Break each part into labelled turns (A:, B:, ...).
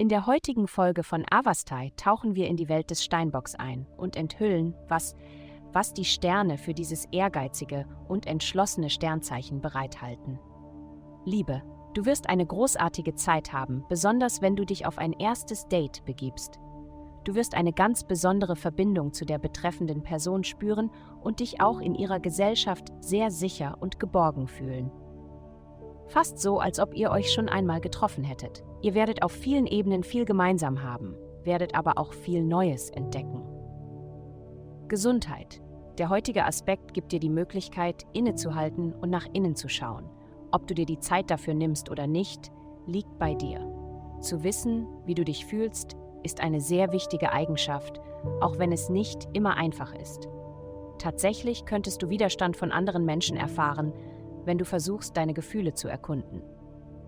A: In der heutigen Folge von Avastai tauchen wir in die Welt des Steinbocks ein und enthüllen, was, was die Sterne für dieses ehrgeizige und entschlossene Sternzeichen bereithalten. Liebe, du wirst eine großartige Zeit haben, besonders wenn du dich auf ein erstes Date begibst. Du wirst eine ganz besondere Verbindung zu der betreffenden Person spüren und dich auch in ihrer Gesellschaft sehr sicher und geborgen fühlen. Fast so, als ob ihr euch schon einmal getroffen hättet. Ihr werdet auf vielen Ebenen viel gemeinsam haben, werdet aber auch viel Neues entdecken. Gesundheit. Der heutige Aspekt gibt dir die Möglichkeit, innezuhalten und nach innen zu schauen. Ob du dir die Zeit dafür nimmst oder nicht, liegt bei dir. Zu wissen, wie du dich fühlst, ist eine sehr wichtige Eigenschaft, auch wenn es nicht immer einfach ist. Tatsächlich könntest du Widerstand von anderen Menschen erfahren, wenn du versuchst, deine Gefühle zu erkunden.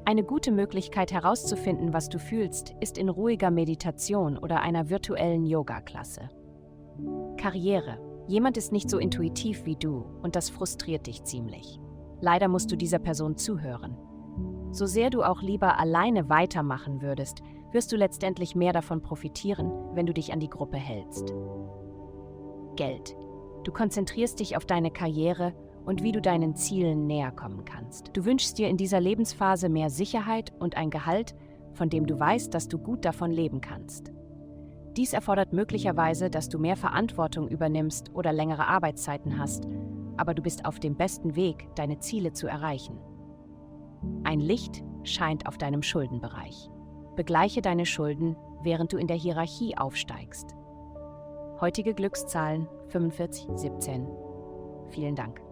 A: Eine gute Möglichkeit herauszufinden, was du fühlst, ist in ruhiger Meditation oder einer virtuellen Yoga-Klasse. Karriere. Jemand ist nicht so intuitiv wie du und das frustriert dich ziemlich. Leider musst du dieser Person zuhören. So sehr du auch lieber alleine weitermachen würdest, wirst du letztendlich mehr davon profitieren, wenn du dich an die Gruppe hältst. Geld. Du konzentrierst dich auf deine Karriere und wie du deinen Zielen näher kommen kannst. Du wünschst dir in dieser Lebensphase mehr Sicherheit und ein Gehalt, von dem du weißt, dass du gut davon leben kannst. Dies erfordert möglicherweise, dass du mehr Verantwortung übernimmst oder längere Arbeitszeiten hast, aber du bist auf dem besten Weg, deine Ziele zu erreichen. Ein Licht scheint auf deinem Schuldenbereich. Begleiche deine Schulden, während du in der Hierarchie aufsteigst. Heutige Glückszahlen 4517. Vielen Dank